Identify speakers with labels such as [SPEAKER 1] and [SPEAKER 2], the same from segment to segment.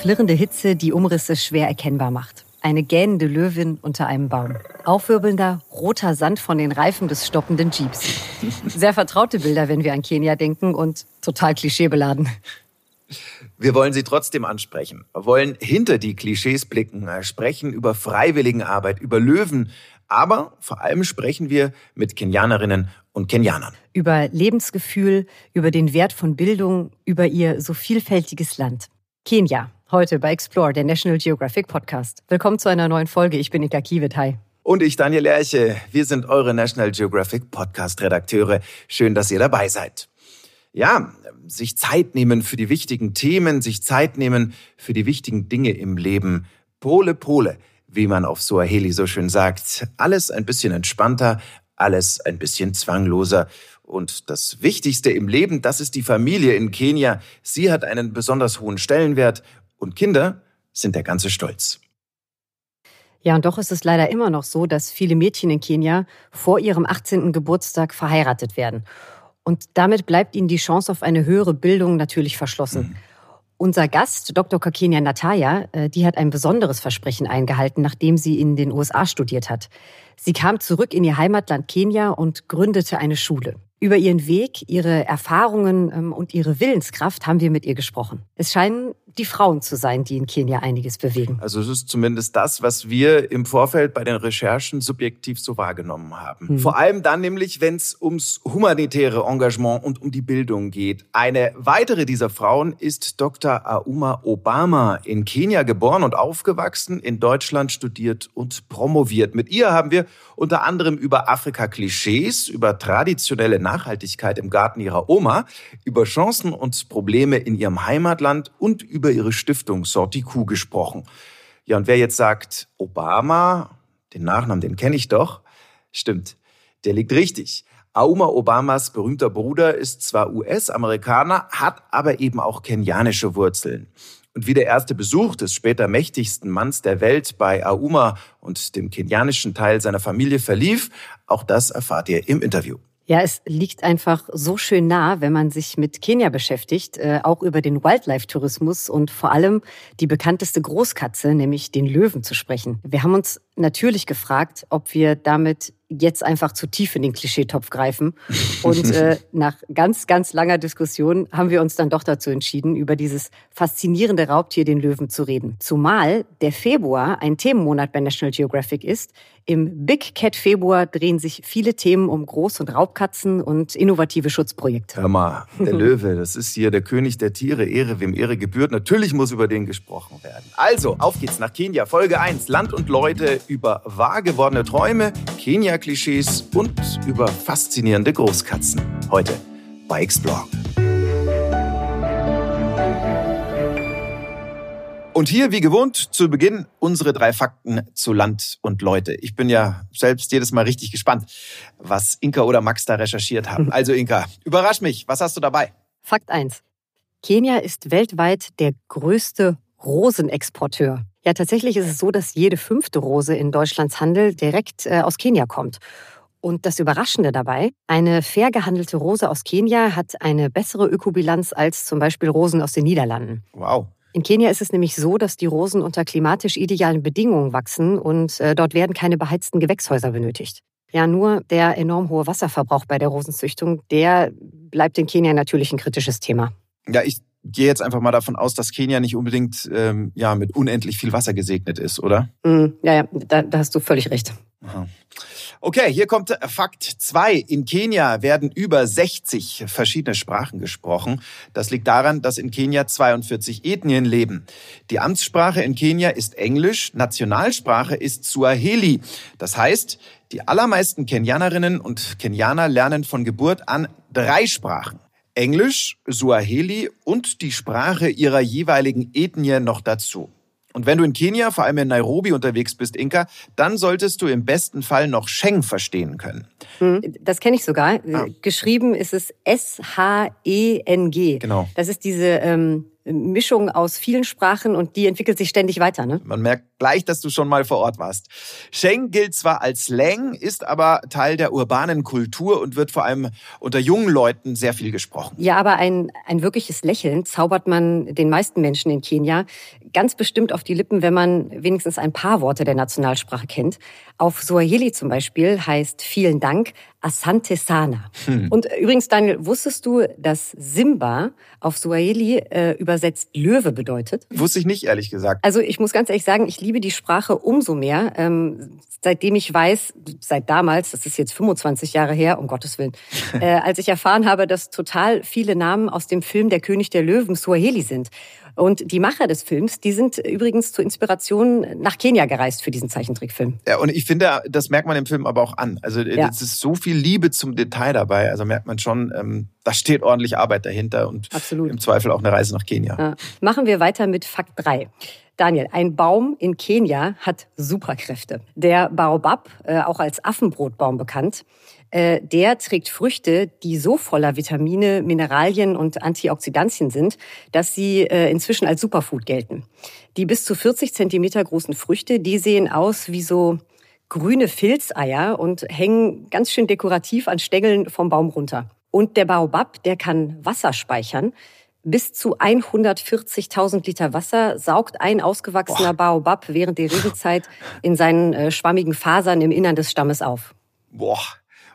[SPEAKER 1] Flirrende Hitze, die Umrisse schwer erkennbar macht. Eine gähnende Löwin unter einem Baum. Aufwirbelnder, roter Sand von den Reifen des stoppenden Jeeps. Sehr vertraute Bilder, wenn wir an Kenia denken und total klischeebeladen.
[SPEAKER 2] Wir wollen sie trotzdem ansprechen, wollen hinter die Klischees blicken, sprechen über Freiwilligenarbeit, über Löwen, aber vor allem sprechen wir mit Kenianerinnen und Kenianern.
[SPEAKER 1] Über Lebensgefühl, über den Wert von Bildung, über ihr so vielfältiges Land. Kenia, heute bei Explore, der National Geographic Podcast. Willkommen zu einer neuen Folge. Ich bin Ika Kiewit. Hi.
[SPEAKER 2] Und ich, Daniel Lerche. Wir sind eure National Geographic Podcast-Redakteure. Schön, dass ihr dabei seid. Ja, sich Zeit nehmen für die wichtigen Themen, sich Zeit nehmen für die wichtigen Dinge im Leben. Pole, Pole, wie man auf Suaheli so schön sagt. Alles ein bisschen entspannter, alles ein bisschen zwangloser. Und das Wichtigste im Leben, das ist die Familie in Kenia. Sie hat einen besonders hohen Stellenwert und Kinder sind der ganze Stolz.
[SPEAKER 1] Ja, und doch ist es leider immer noch so, dass viele Mädchen in Kenia vor ihrem 18. Geburtstag verheiratet werden. Und damit bleibt ihnen die Chance auf eine höhere Bildung natürlich verschlossen. Mhm. Unser Gast, Dr. Kakenia Nataya, äh, die hat ein besonderes Versprechen eingehalten, nachdem sie in den USA studiert hat. Sie kam zurück in ihr Heimatland Kenia und gründete eine Schule. Über ihren Weg, ihre Erfahrungen ähm, und ihre Willenskraft haben wir mit ihr gesprochen. Es scheinen die Frauen zu sein, die in Kenia einiges bewegen.
[SPEAKER 2] Also es ist zumindest das, was wir im Vorfeld bei den Recherchen subjektiv so wahrgenommen haben. Hm. Vor allem dann nämlich, wenn es ums humanitäre Engagement und um die Bildung geht. Eine weitere dieser Frauen ist Dr. Auma Obama, in Kenia geboren und aufgewachsen, in Deutschland studiert und promoviert. Mit ihr haben wir unter anderem über Afrika-Klischees, über traditionelle Nachhaltigkeit im Garten ihrer Oma, über Chancen und Probleme in ihrem Heimatland und über ihre Stiftung Sortiku gesprochen. Ja, und wer jetzt sagt, Obama, den Nachnamen, den kenne ich doch, stimmt, der liegt richtig. Auma Obamas berühmter Bruder ist zwar US-Amerikaner, hat aber eben auch kenianische Wurzeln. Und wie der erste Besuch des später mächtigsten Manns der Welt bei Auma und dem kenianischen Teil seiner Familie verlief, auch das erfahrt ihr im Interview.
[SPEAKER 1] Ja, es liegt einfach so schön nah, wenn man sich mit Kenia beschäftigt, äh, auch über den Wildlife-Tourismus und vor allem die bekannteste Großkatze, nämlich den Löwen zu sprechen. Wir haben uns natürlich gefragt, ob wir damit jetzt einfach zu tief in den Klischeetopf greifen. Und äh, nach ganz, ganz langer Diskussion haben wir uns dann doch dazu entschieden, über dieses faszinierende Raubtier, den Löwen, zu reden. Zumal der Februar ein Themenmonat bei National Geographic ist. Im Big Cat Februar drehen sich viele Themen um Groß- und Raubkatzen und innovative Schutzprojekte.
[SPEAKER 2] Hör mal, der Löwe, das ist hier der König der Tiere, Ehre, wem Ehre gebührt. Natürlich muss über den gesprochen werden. Also, auf geht's nach Kenia. Folge 1, Land und Leute über wahr gewordene Träume, Kenia-Klischees und über faszinierende Großkatzen. Heute bei Explore. Und hier, wie gewohnt, zu Beginn unsere drei Fakten zu Land und Leute. Ich bin ja selbst jedes Mal richtig gespannt, was Inka oder Max da recherchiert haben. Also Inka, überrasch mich, was hast du dabei?
[SPEAKER 1] Fakt 1. Kenia ist weltweit der größte Rosenexporteur. Ja, tatsächlich ist es so, dass jede fünfte Rose in Deutschlands Handel direkt äh, aus Kenia kommt. Und das Überraschende dabei, eine fair gehandelte Rose aus Kenia hat eine bessere Ökobilanz als zum Beispiel Rosen aus den Niederlanden.
[SPEAKER 2] Wow.
[SPEAKER 1] In Kenia ist es nämlich so, dass die Rosen unter klimatisch idealen Bedingungen wachsen und äh, dort werden keine beheizten Gewächshäuser benötigt. Ja, nur der enorm hohe Wasserverbrauch bei der Rosenzüchtung, der bleibt in Kenia natürlich ein kritisches Thema.
[SPEAKER 2] Ja, ich gehe jetzt einfach mal davon aus, dass Kenia nicht unbedingt ähm, ja, mit unendlich viel Wasser gesegnet ist, oder?
[SPEAKER 1] Mm, ja, ja, da, da hast du völlig recht. Aha.
[SPEAKER 2] Okay, hier kommt Fakt 2. In Kenia werden über 60 verschiedene Sprachen gesprochen. Das liegt daran, dass in Kenia 42 Ethnien leben. Die Amtssprache in Kenia ist Englisch, Nationalsprache ist Swahili. Das heißt, die allermeisten Kenianerinnen und Kenianer lernen von Geburt an drei Sprachen. Englisch, Suaheli und die Sprache ihrer jeweiligen Ethnie noch dazu. Und wenn du in Kenia, vor allem in Nairobi unterwegs bist, Inka, dann solltest du im besten Fall noch Sheng verstehen können.
[SPEAKER 1] Hm, das kenne ich sogar. Ah. Geschrieben ist es S-H-E-N-G.
[SPEAKER 2] Genau.
[SPEAKER 1] Das ist diese ähm, Mischung aus vielen Sprachen und die entwickelt sich ständig weiter. Ne?
[SPEAKER 2] Man merkt gleich, dass du schon mal vor Ort warst. Sheng gilt zwar als Slang, ist aber Teil der urbanen Kultur und wird vor allem unter jungen Leuten sehr viel gesprochen.
[SPEAKER 1] Ja, aber ein, ein wirkliches Lächeln zaubert man den meisten Menschen in Kenia ganz bestimmt auf die Lippen, wenn man wenigstens ein paar Worte der Nationalsprache kennt. Auf Swahili zum Beispiel heißt vielen Dank Asante Sana. Hm. Und übrigens, Daniel, wusstest du, dass Simba auf Swahili äh, übersetzt Löwe bedeutet?
[SPEAKER 2] Wusste ich nicht, ehrlich gesagt.
[SPEAKER 1] Also ich muss ganz ehrlich sagen, ich liebe die Sprache umso mehr, ähm, seitdem ich weiß, seit damals, das ist jetzt 25 Jahre her, um Gottes Willen, äh, als ich erfahren habe, dass total viele Namen aus dem Film Der König der Löwen Swahili sind. Und die Macher des Films, die sind übrigens zur Inspiration nach Kenia gereist für diesen Zeichentrickfilm.
[SPEAKER 2] Ja, und ich finde, das merkt man im Film aber auch an. Also ja. es ist so viel Liebe zum Detail dabei. Also merkt man schon, ähm, da steht ordentlich Arbeit dahinter und Absolut. im Zweifel auch eine Reise nach Kenia. Ja.
[SPEAKER 1] Machen wir weiter mit Fakt 3. Daniel, ein Baum in Kenia hat Superkräfte. Der Baobab, äh, auch als Affenbrotbaum bekannt, äh, der trägt Früchte, die so voller Vitamine, Mineralien und Antioxidantien sind, dass sie äh, inzwischen als Superfood gelten. Die bis zu 40 Zentimeter großen Früchte, die sehen aus wie so grüne Filzeier und hängen ganz schön dekorativ an Stängeln vom Baum runter. Und der Baobab, der kann Wasser speichern. Bis zu 140.000 Liter Wasser saugt ein ausgewachsener Boah. Baobab während der Regenzeit in seinen äh, schwammigen Fasern im Innern des Stammes auf.
[SPEAKER 2] Boah,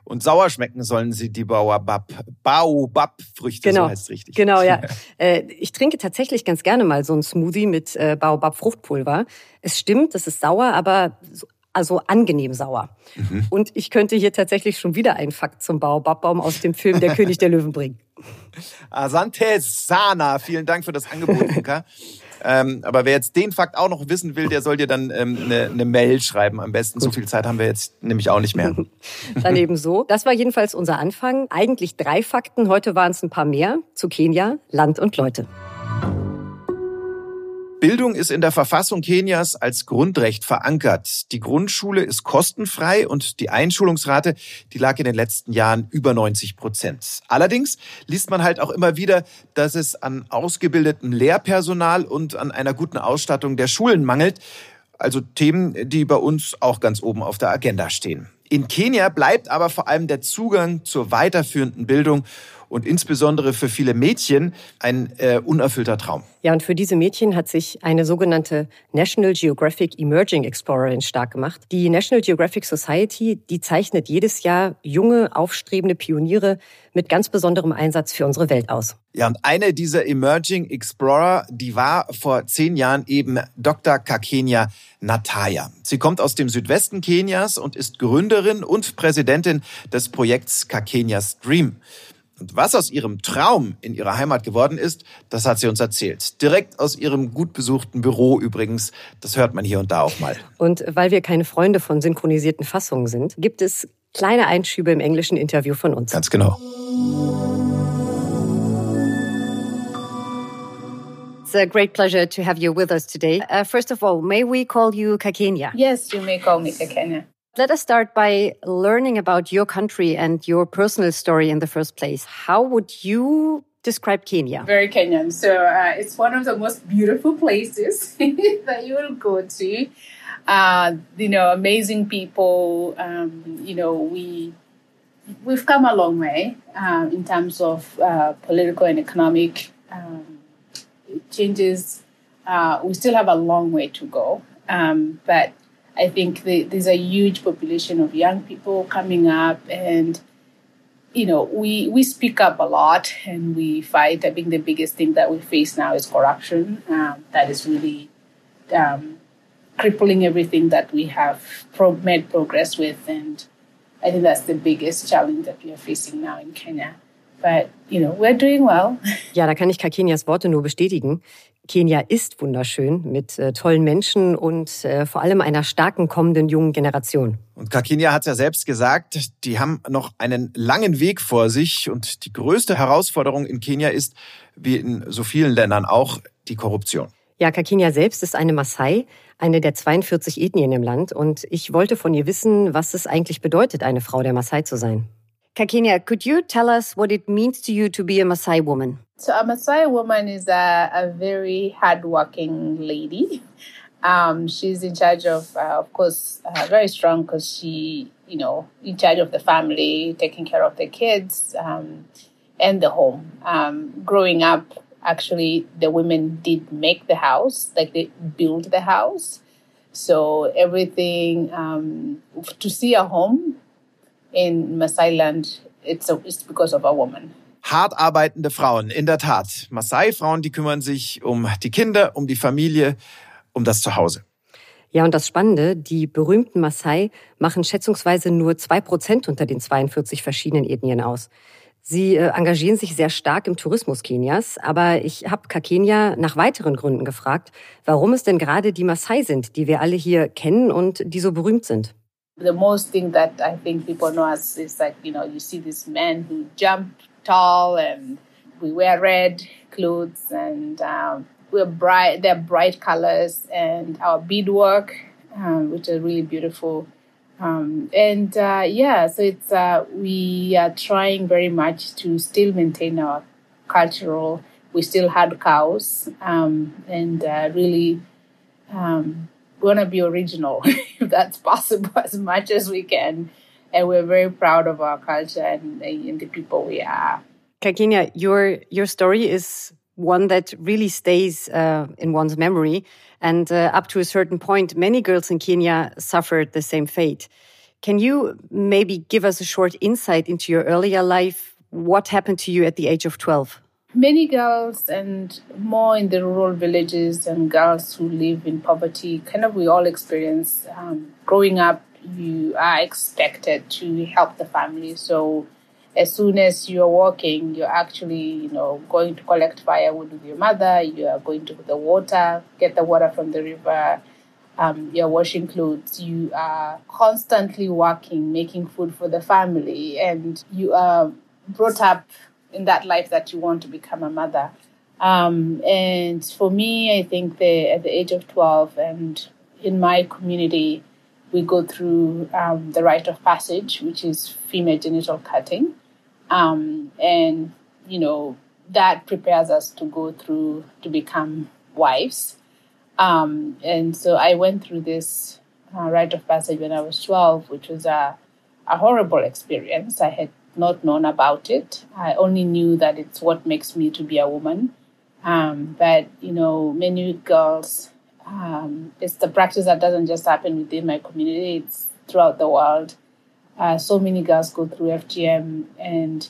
[SPEAKER 2] und sauer schmecken sollen sie die Baobab, Baobab-Früchte,
[SPEAKER 1] genau.
[SPEAKER 2] so heißt es richtig.
[SPEAKER 1] Genau, ja. Äh, ich trinke tatsächlich ganz gerne mal so einen Smoothie mit äh, Baobab-Fruchtpulver. Es stimmt, das ist sauer, aber also angenehm sauer. Mhm. Und ich könnte hier tatsächlich schon wieder einen Fakt zum Baobabbaum aus dem Film Der König der Löwen bringen.
[SPEAKER 2] Asante Sana, vielen Dank für das Angebot, Luca. Ähm, aber wer jetzt den Fakt auch noch wissen will, der soll dir dann ähm, eine, eine Mail schreiben. Am besten. So viel Zeit haben wir jetzt nämlich auch nicht mehr.
[SPEAKER 1] dann eben so. Das war jedenfalls unser Anfang. Eigentlich drei Fakten. Heute waren es ein paar mehr zu Kenia, Land und Leute.
[SPEAKER 2] Bildung ist in der Verfassung Kenias als Grundrecht verankert. Die Grundschule ist kostenfrei und die Einschulungsrate, die lag in den letzten Jahren über 90 Prozent. Allerdings liest man halt auch immer wieder, dass es an ausgebildetem Lehrpersonal und an einer guten Ausstattung der Schulen mangelt. Also Themen, die bei uns auch ganz oben auf der Agenda stehen. In Kenia bleibt aber vor allem der Zugang zur weiterführenden Bildung und insbesondere für viele Mädchen ein äh, unerfüllter Traum.
[SPEAKER 1] Ja, und für diese Mädchen hat sich eine sogenannte National Geographic Emerging Explorerin stark gemacht. Die National Geographic Society, die zeichnet jedes Jahr junge, aufstrebende Pioniere mit ganz besonderem Einsatz für unsere Welt aus.
[SPEAKER 2] Ja, und eine dieser Emerging Explorer, die war vor zehn Jahren eben Dr. Kakenia Nataya. Sie kommt aus dem Südwesten Kenias und ist Gründerin und Präsidentin des Projekts Kakenias Dream. Und was aus ihrem Traum in ihrer Heimat geworden ist, das hat sie uns erzählt. Direkt aus ihrem gut besuchten Büro übrigens. Das hört man hier und da auch mal.
[SPEAKER 1] Und weil wir keine Freunde von synchronisierten Fassungen sind, gibt es kleine Einschübe im englischen Interview von uns.
[SPEAKER 2] Ganz genau.
[SPEAKER 1] It's a great pleasure to have you with us today. Uh, first of all, may we call you Kakenya?
[SPEAKER 3] Yes, you may call me Kakenya.
[SPEAKER 1] Let us start by learning about your country and your personal story in the first place. How would you describe Kenya?
[SPEAKER 3] Very Kenyan. So uh, it's one of the most beautiful places that you will go to. Uh, you know, amazing people. Um, you know, we we've come a long way uh, in terms of uh, political and economic um, changes. Uh, we still have a long way to go, um, but I think the, there's a huge population of young people coming up, and you know, we we speak up a lot and we fight. I think the biggest thing that we face now is corruption. Um, that is really um, crippling everything that we have pro- made progress with, and I think that's the biggest challenge that we are facing now in Kenya. But, you know, we're doing well.
[SPEAKER 1] Ja, da kann ich Kakenias Worte nur bestätigen. Kenia ist wunderschön mit äh, tollen Menschen und äh, vor allem einer starken kommenden jungen Generation.
[SPEAKER 2] Und Kakenia hat ja selbst gesagt, die haben noch einen langen Weg vor sich und die größte Herausforderung in Kenia ist, wie in so vielen Ländern auch, die Korruption.
[SPEAKER 1] Ja, Kakenia selbst ist eine Maasai, eine der 42 Ethnien im Land und ich wollte von ihr wissen, was es eigentlich bedeutet, eine Frau der Maasai zu sein. Kakenia, could you tell us what it means to you to be a Maasai woman?
[SPEAKER 3] So, a Maasai woman is a, a very hardworking lady. Um, she's in charge of, uh, of course, uh, very strong because she, you know, in charge of the family, taking care of the kids um, and the home. Um, growing up, actually, the women did make the house, like they built the house. So everything um, to see a home in Maasai land, it's, a, it's because of a woman.
[SPEAKER 2] Hart arbeitende Frauen, in der Tat. Maasai-Frauen, die kümmern sich um die Kinder, um die Familie, um das Zuhause.
[SPEAKER 1] Ja, und das Spannende, die berühmten Maasai machen schätzungsweise nur zwei Prozent unter den 42 verschiedenen Ethnien aus. Sie äh, engagieren sich sehr stark im Tourismus Kenias, aber ich habe Kakenia nach weiteren Gründen gefragt, warum es denn gerade die Maasai sind, die wir alle hier kennen und die so berühmt sind.
[SPEAKER 3] The most thing that I think people know us is like, you know, you see these men who jump tall and we wear red clothes and um, we're bright, they're bright colors and our beadwork, um, which are really beautiful. Um, and uh, yeah, so it's uh, we are trying very much to still maintain our cultural. We still had cows, um, and uh, really want to be original if that's possible as much as we can. And we're very proud of our culture and, and the people we are.
[SPEAKER 1] Kakenia, your your story is one that really stays uh, in one's memory. And uh, up to a certain point, many girls in Kenya suffered the same fate. Can you maybe give us a short insight into your earlier life? What happened to you at the age of 12?
[SPEAKER 3] Many girls, and more in the rural villages, and girls who live in poverty, kind of we all experience um, growing up, you are expected to help the family. So as soon as you're walking, you're actually, you know, going to collect firewood with your mother, you are going to the water, get the water from the river, um, you're washing clothes, you are constantly working, making food for the family, and you are brought up in that life that you want to become a mother. Um, and for me, I think the, at the age of 12 and in my community, we go through um, the rite of passage, which is female genital cutting. Um, and, you know, that prepares us to go through to become wives. Um, and so I went through this uh, rite of passage when I was 12, which was a, a horrible experience. I had not known about it. I only knew that it's what makes me to be a woman. Um, but, you know, many girls, um, it's the practice that doesn't just happen within my community, it's throughout the world. Uh, so many girls go through FGM and,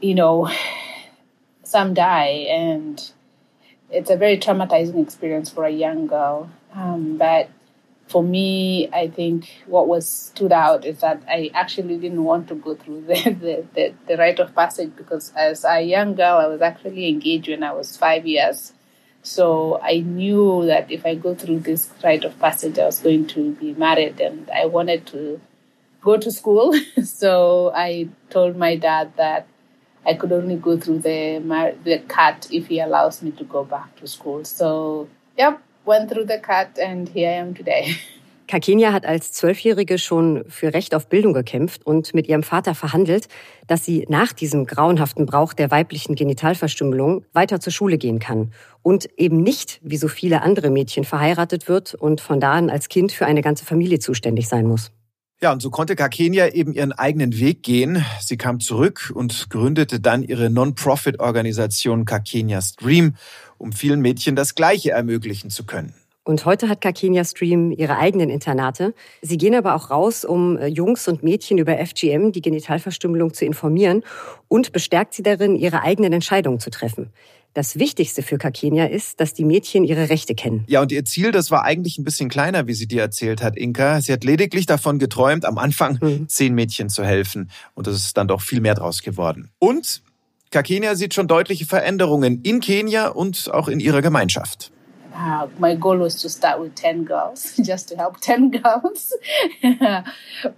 [SPEAKER 3] you know, some die. And it's a very traumatizing experience for a young girl. Um, but for me, I think what was stood out is that I actually didn't want to go through the, the, the, the rite of passage because as a young girl, I was actually engaged when I was five years. So I knew that if I go through this rite of passage, I was going to be married and I wanted to go to school. so I told my dad that I could only go through the the cut if he allows me to go back to school. So, yep, went through the cut and here I am today.
[SPEAKER 1] Kakenia hat als Zwölfjährige schon für Recht auf Bildung gekämpft und mit ihrem Vater verhandelt, dass sie nach diesem grauenhaften Brauch der weiblichen Genitalverstümmelung weiter zur Schule gehen kann und eben nicht, wie so viele andere Mädchen, verheiratet wird und von da an als Kind für eine ganze Familie zuständig sein muss.
[SPEAKER 2] Ja, und so konnte Kakenia eben ihren eigenen Weg gehen. Sie kam zurück und gründete dann ihre Non-Profit-Organisation Kakenia Stream, um vielen Mädchen das Gleiche ermöglichen zu können.
[SPEAKER 1] Und heute hat Kakenia Stream ihre eigenen Internate. Sie gehen aber auch raus, um äh, Jungs und Mädchen über FGM, die Genitalverstümmelung, zu informieren und bestärkt sie darin, ihre eigenen Entscheidungen zu treffen. Das Wichtigste für Kakenia ist, dass die Mädchen ihre Rechte kennen.
[SPEAKER 2] Ja, und ihr Ziel, das war eigentlich ein bisschen kleiner, wie sie dir erzählt hat, Inka. Sie hat lediglich davon geträumt, am Anfang mhm. zehn Mädchen zu helfen. Und es ist dann doch viel mehr draus geworden. Und Kakenia sieht schon deutliche Veränderungen in Kenia und auch in ihrer Gemeinschaft.
[SPEAKER 3] Uh, my goal was to start with 10 girls, just to help 10 girls.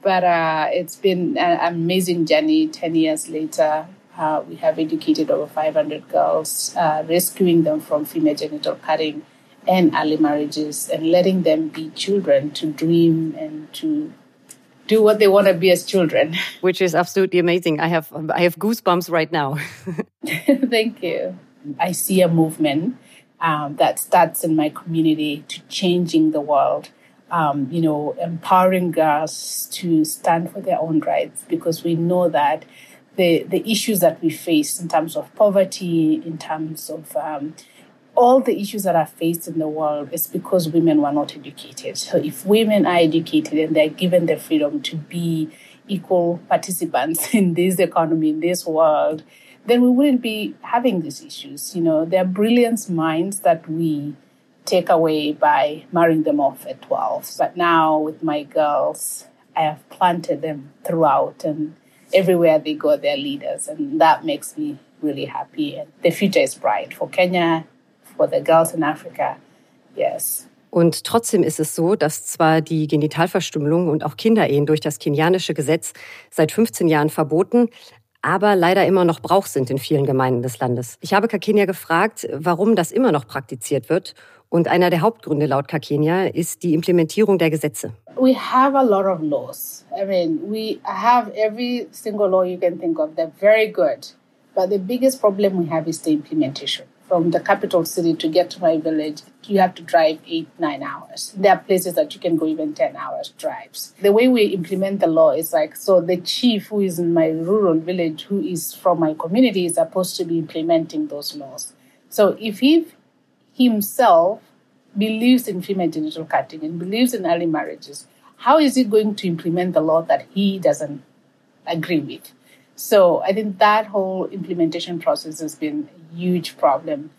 [SPEAKER 3] but uh, it's been an amazing journey 10 years later. Uh, we have educated over 500 girls, uh, rescuing them from female genital cutting and early marriages and letting them be children to dream and to do what they want to be as children.
[SPEAKER 1] Which is absolutely amazing. I have I have goosebumps right now.
[SPEAKER 3] Thank you. I see a movement um, that starts in my community to changing the world. Um, you know, empowering girls to stand for their own rights because we know that the the issues that we face in terms of poverty, in terms of um, all the issues that are faced in the world is because women were not educated. So if women are educated and they're given the freedom to be equal participants in this economy, in this world, then we wouldn't be having these issues. You know, they're brilliant minds that we take away by marrying them off at 12. But now with my girls, I have planted them throughout and everywhere they go, they're leaders. And that makes me really happy. And the future is bright for Kenya, for the girls in Africa. Yes.
[SPEAKER 1] Und trotzdem ist es so, dass zwar die Genitalverstümmelung und auch Kinderehen durch das kenianische Gesetz seit 15 Jahren verboten, aber leider immer noch Brauch sind in vielen Gemeinden des Landes. Ich habe Kakenia gefragt, warum das immer noch praktiziert wird. Und einer der Hauptgründe laut Kakenia ist die Implementierung der Gesetze.
[SPEAKER 3] We have a lot of laws. I mean, we have every single law you can think of. They're very good. But the biggest problem we have is the implementation. from the capital city to get to my village, you have to drive eight, nine hours. There are places that you can go even 10 hours drives. The way we implement the law is like, so the chief who is in my rural village, who is from my community, is supposed to be implementing those laws. So if he himself believes in female genital cutting and believes in early marriages, how is he going to implement the law that he doesn't agree with? So I think that whole implementation process has been a huge problem.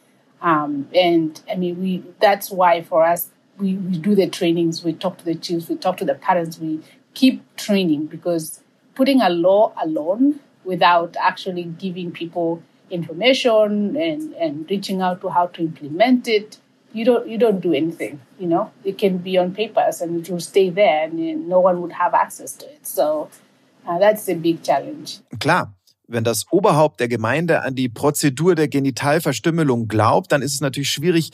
[SPEAKER 3] Um, and I mean, we that's why for us, we, we do the trainings, we talk to the chiefs, we talk to the parents, we keep training because putting a law alone without actually giving people information and, and reaching out to how to implement it, you don't you don't do anything. You know, it can be on papers and it will stay there, and no one would have access to it. So Uh, that's a big challenge.
[SPEAKER 2] Klar. Wenn das Oberhaupt der Gemeinde an die Prozedur der Genitalverstümmelung glaubt, dann ist es natürlich schwierig,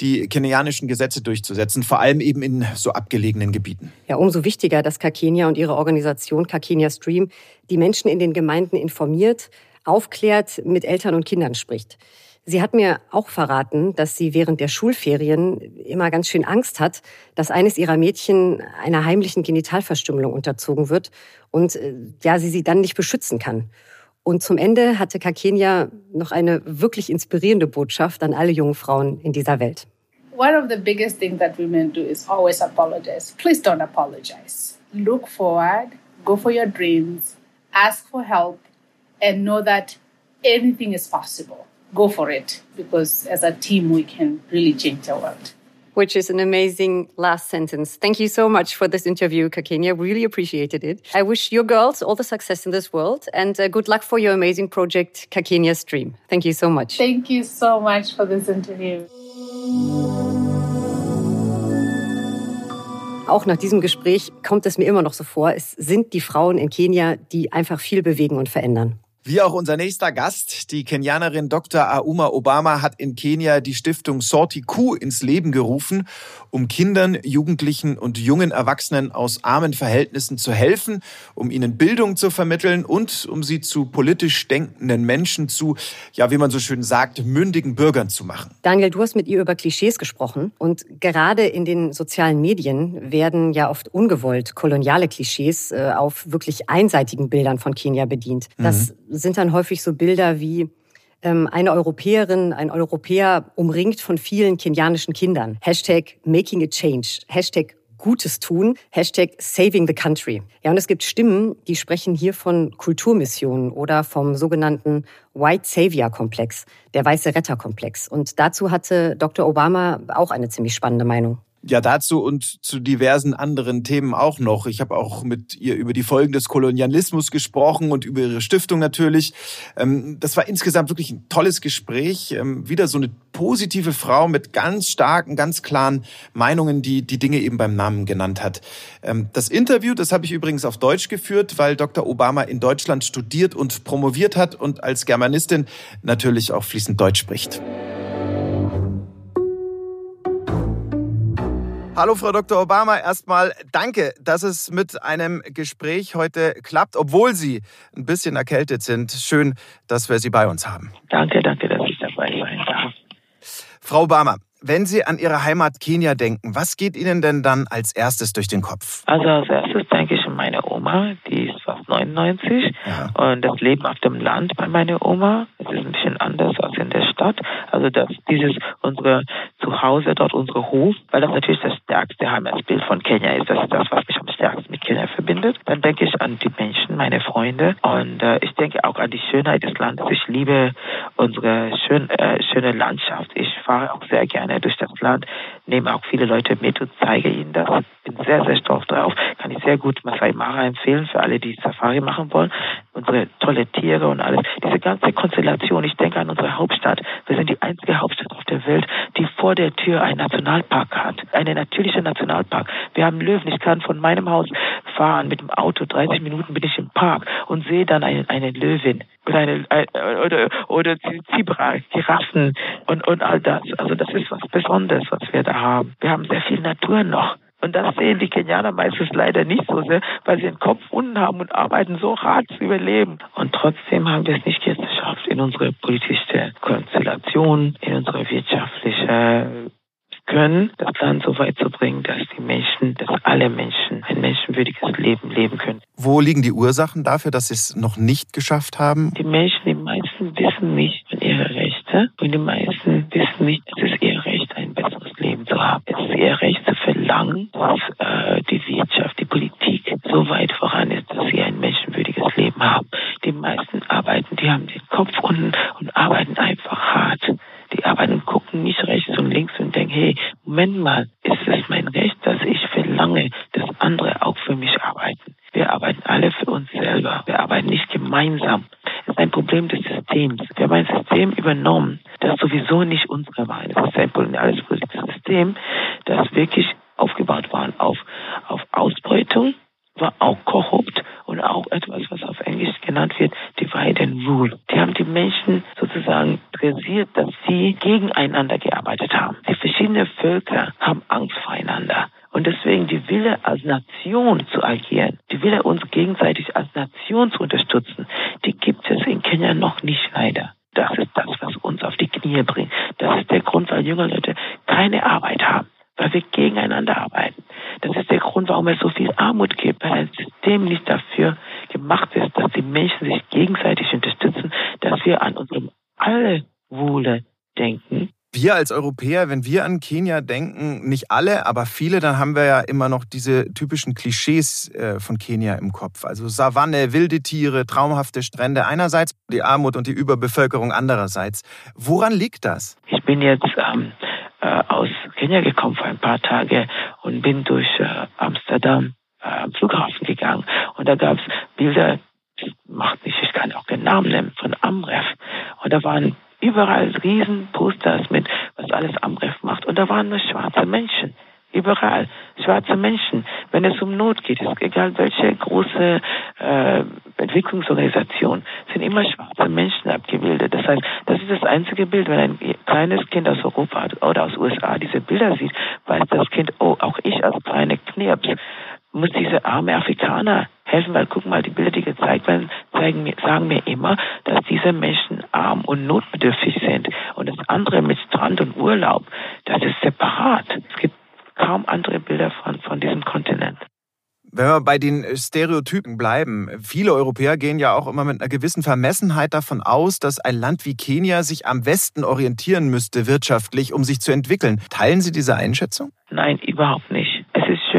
[SPEAKER 2] die kenianischen Gesetze durchzusetzen, vor allem eben in so abgelegenen Gebieten.
[SPEAKER 1] Ja, umso wichtiger, dass Kakenia und ihre Organisation Kakenia Stream die Menschen in den Gemeinden informiert, aufklärt, mit Eltern und Kindern spricht. Sie hat mir auch verraten, dass sie während der Schulferien immer ganz schön Angst hat, dass eines ihrer Mädchen einer heimlichen Genitalverstümmelung unterzogen wird und äh, ja, sie sie dann nicht beschützen kann. Und zum Ende hatte Kakenia noch eine wirklich inspirierende Botschaft an alle jungen Frauen in dieser Welt.
[SPEAKER 3] One of the biggest things that women do is always apologize. Please don't apologize. Look forward, go for your dreams, ask for help, and know that anything is possible. go for it because as a team, we can really change the world.
[SPEAKER 1] Which is an amazing last sentence. Thank you so much for this interview, Kakenia. Really appreciated it. I wish your girls all the success in this world and uh, good luck for your amazing project, Kakenia Stream. Thank you so much.
[SPEAKER 3] Thank you so much for this interview.
[SPEAKER 1] Auch nach diesem Gespräch kommt es mir immer noch so vor, es sind die Frauen in Kenia, die einfach viel bewegen und verändern.
[SPEAKER 2] Wie auch unser nächster Gast, die Kenianerin Dr. Auma Obama hat in Kenia die Stiftung Sorti Q ins Leben gerufen, um Kindern, Jugendlichen und jungen Erwachsenen aus armen Verhältnissen zu helfen, um ihnen Bildung zu vermitteln und um sie zu politisch denkenden Menschen zu, ja, wie man so schön sagt, mündigen Bürgern zu machen.
[SPEAKER 1] Daniel, du hast mit ihr über Klischees gesprochen und gerade in den sozialen Medien werden ja oft ungewollt koloniale Klischees äh, auf wirklich einseitigen Bildern von Kenia bedient. Das mhm sind dann häufig so Bilder wie ähm, eine Europäerin, ein Europäer umringt von vielen kenianischen Kindern. Hashtag Making a Change. Hashtag Gutes tun. Hashtag Saving the Country. Ja, und es gibt Stimmen, die sprechen hier von Kulturmissionen oder vom sogenannten White Savior Komplex, der weiße Retterkomplex. Und dazu hatte Dr. Obama auch eine ziemlich spannende Meinung.
[SPEAKER 2] Ja, dazu und zu diversen anderen Themen auch noch. Ich habe auch mit ihr über die Folgen des Kolonialismus gesprochen und über ihre Stiftung natürlich. Ähm, das war insgesamt wirklich ein tolles Gespräch. Ähm, wieder so eine positive Frau mit ganz starken, ganz klaren Meinungen, die die Dinge eben beim Namen genannt hat. Ähm, das Interview, das habe ich übrigens auf Deutsch geführt, weil Dr. Obama in Deutschland studiert und promoviert hat und als Germanistin natürlich auch fließend Deutsch spricht. Hallo, Frau Dr. Obama. Erstmal danke, dass es mit einem Gespräch heute klappt, obwohl Sie ein bisschen erkältet sind. Schön, dass wir Sie bei uns haben.
[SPEAKER 4] Danke, danke, dass ich dabei sein darf.
[SPEAKER 2] Frau Obama, wenn Sie an Ihre Heimat Kenia denken, was geht Ihnen denn dann als erstes durch den Kopf?
[SPEAKER 4] Also als erstes denke ich an meine Oma, die ist 99 ja. und das Leben auf dem Land bei meiner Oma, es ist ein bisschen anders als in der Stadt. Also dass dieses unsere Zuhause dort, unsere Hof, weil das natürlich das stärkste Heimatbild von Kenia ist. Das ist das, was mich am stärksten mit Kenia verbindet. Dann denke ich an die Menschen, meine Freunde und äh, ich denke auch an die Schönheit des Landes. Ich liebe unsere schön, äh, schöne Landschaft. Ich fahre auch sehr gerne durch das Land, nehme auch viele Leute mit und zeige ihnen das. Bin sehr, sehr stolz drauf. Kann ich sehr gut Masai Mara empfehlen für alle, die Safari machen wollen. Unsere tolle Tiere und alles. Diese ganze Konstellation. Ich denke an unsere Hauptstadt. Wir sind die einzige Hauptstadt auf der Welt, die vor der Tür einen Nationalpark hat. Einen natürlichen Nationalpark. Wir haben Löwen. Ich kann von meinem Haus fahren mit dem Auto. 30 Minuten bin ich im Park und sehe dann eine, eine Löwin mit eine, oder, oder Zebra, Giraffen und, und all das. Also das ist was Besonderes, was wir da haben. Wir haben sehr viel Natur noch. Und das sehen die Kenianer meistens leider nicht so sehr, weil sie den Kopf unten haben und arbeiten so hart zu überleben. Und trotzdem haben wir es nicht geschafft, in unsere politische Konstellation, in unsere wirtschaftliche können, das Land so weit zu bringen, dass die Menschen, dass alle Menschen ein menschenwürdiges Leben leben können.
[SPEAKER 2] Wo liegen die Ursachen dafür, dass sie es noch nicht geschafft haben?
[SPEAKER 4] Die Menschen, die meisten wissen nicht von ihre Rechte und die meisten wissen nicht, es ist ihr ist ihr Recht zu verlangen, dass äh, die Wirtschaft, die Politik so weit voran ist, dass sie ein menschenwürdiges Leben haben. Die meisten arbeiten, die haben den Kopf unten und arbeiten einfach hart. Die arbeiten und gucken nicht rechts und links und denken, hey, Moment mal, ist es mein Recht, dass ich verlange, dass andere auch für mich arbeiten? Wir arbeiten alle für uns selber. Wir arbeiten nicht gemeinsam. Ein Problem des Systems. Wir haben ein System übernommen, das sowieso nicht unsere war. Das ist ein alles politisches System, das wirklich aufgebaut war auf, auf Ausbeutung, war auch korrupt und auch etwas, was auf Englisch genannt wird, Divide and Rule. Die haben die Menschen sozusagen dressiert, dass sie gegeneinander gearbeitet haben. Die verschiedenen Völker haben Angst voreinander. Und deswegen die Wille als Nation zu agieren, die Wille uns gegenseitig als Nation zu unterstützen, die gibt es in Kenia noch nicht leider. Das ist das, was uns auf die Knie bringt. Das ist der Grund, weil junge Leute keine Arbeit haben weil wir gegeneinander arbeiten. Das ist der Grund, warum es so viel Armut gibt, weil ein System nicht dafür gemacht ist, dass die Menschen sich gegenseitig unterstützen, dass wir an unserem Allwohle denken.
[SPEAKER 2] Wir als Europäer, wenn wir an Kenia denken, nicht alle, aber viele, dann haben wir ja immer noch diese typischen Klischees äh, von Kenia im Kopf. Also Savanne, wilde Tiere, traumhafte Strände einerseits, die Armut und die Überbevölkerung andererseits. Woran liegt das?
[SPEAKER 4] Ich bin jetzt ähm, äh, aus Kenia gekommen für ein paar Tage und bin durch äh, Amsterdam äh, am Flughafen gegangen. Und da gab es Bilder, macht nicht, ich kann auch den Namen nennen, von Amref. Und da waren überall riesen Posters mit, was alles Amref macht. Und da waren nur schwarze Menschen. Überall schwarze Menschen. Wenn es um Not geht, ist egal welche große äh, Entwicklungsorganisation, sind immer schwarze Menschen abgebildet. Das heißt, das ist das einzige Bild, wenn ein kleines Kind aus Europa oder aus USA diese Bilder sieht, weiß das Kind, oh, auch ich als kleine Knirps muss diese arme Afrikaner helfen, weil guck mal, die Bilder, die gezeigt werden, zeigen mir, sagen mir immer, dass diese Menschen arm und notbedürftig sind. Und das andere mit Strand und Urlaub, das ist separat. Es gibt kaum andere Bilder von, von diesem Kontinent.
[SPEAKER 2] Wenn wir bei den Stereotypen bleiben, viele Europäer gehen ja auch immer mit einer gewissen Vermessenheit davon aus, dass ein Land wie Kenia sich am Westen orientieren müsste wirtschaftlich, um sich zu entwickeln. Teilen Sie diese Einschätzung?
[SPEAKER 4] Nein, überhaupt nicht.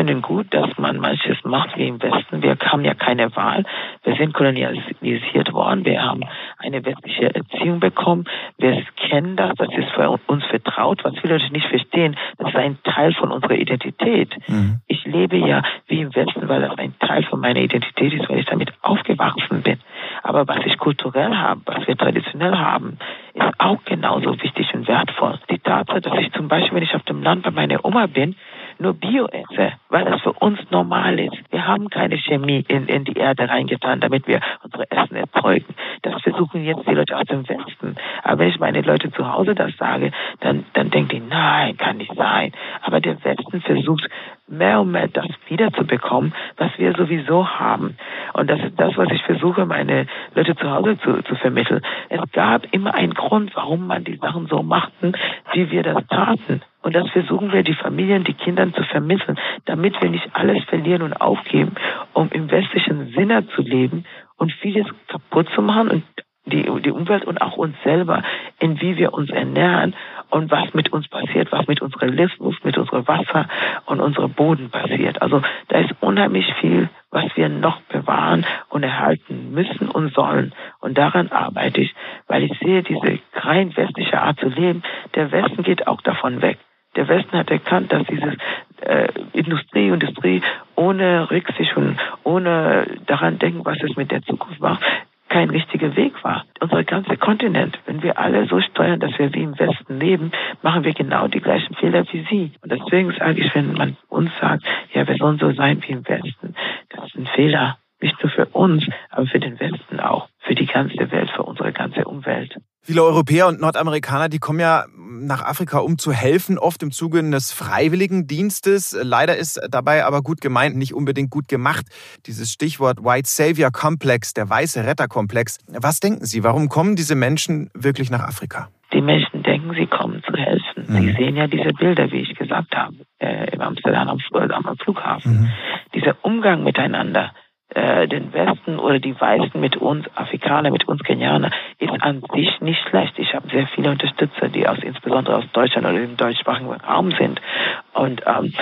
[SPEAKER 4] Schön und gut, dass man manches macht wie im Westen. Wir haben ja keine Wahl. Wir sind kolonialisiert worden. Wir haben eine westliche Erziehung bekommen. Wir kennen das. Das ist für uns vertraut. Was viele Leute nicht verstehen, das ist ein Teil von unserer Identität. Mhm. Ich lebe ja wie im Westen, weil das ein Teil von meiner Identität ist, weil ich damit aufgewachsen bin. Aber was ich kulturell habe, was wir traditionell haben, ist auch genauso wichtig und wertvoll. Die Tatsache, dass ich zum Beispiel, wenn ich auf dem Land bei meiner Oma bin, nur Bio esse, weil das für uns normal ist. Wir haben keine Chemie in, in die Erde reingetan, damit wir unsere Essen erzeugen. Das versuchen jetzt die Leute aus dem Westen. Aber wenn ich meine Leute zu Hause das sage, dann, dann denken die, nein, kann nicht sein. Aber der Westen versucht mehr und mehr das wiederzubekommen, was wir sowieso haben. Und das ist das, was ich versuche, meine Leute zu Hause zu, zu vermitteln. Es gab immer einen Grund, warum man die Sachen so machten, wie wir das taten. Und das versuchen wir, die Familien, die Kindern zu vermitteln, damit wir nicht alles verlieren und aufgeben, um im westlichen Sinne zu leben und vieles kaputt zu machen und die, die Umwelt und auch uns selber, in wie wir uns ernähren und was mit uns passiert, was mit unserer Luft, mit unserem Wasser und unserem Boden passiert. Also da ist unheimlich viel, was wir noch bewahren und erhalten müssen und sollen. Und daran arbeite ich, weil ich sehe diese rein westliche Art zu leben. Der Westen geht auch davon weg. Der Westen hat erkannt, dass diese äh, Industrie, Industrie ohne Rücksicht und ohne daran denken, was es mit der Zukunft macht, kein richtiger Weg war. Unser ganzer Kontinent, wenn wir alle so steuern, dass wir wie im Westen leben, machen wir genau die gleichen Fehler wie sie. Und deswegen sage ich, wenn man uns sagt, ja, wir sollen so sein wie im Westen, das ist ein Fehler. Nicht nur für uns, aber für den Westen auch, für die ganze Welt, für unsere ganze Umwelt.
[SPEAKER 2] Viele Europäer und Nordamerikaner, die kommen ja nach Afrika, um zu helfen, oft im Zuge eines Freiwilligendienstes. Leider ist dabei aber gut gemeint, nicht unbedingt gut gemacht. Dieses Stichwort White Savior Complex, der weiße Retterkomplex. Was denken Sie, warum kommen diese Menschen wirklich nach Afrika?
[SPEAKER 4] Die Menschen denken, sie kommen zu helfen. Mhm. Sie sehen ja diese Bilder, wie ich gesagt habe, äh, im Amsterdam am, am Flughafen. Mhm. Dieser Umgang miteinander äh, den Westen oder die Weißen mit uns, Afrikaner, mit uns Kenianer, ist an sich nicht schlecht. Ich habe sehr viele Unterstützer, die aus insbesondere aus Deutschland oder im deutschsprachigen Raum sind. Und ähm,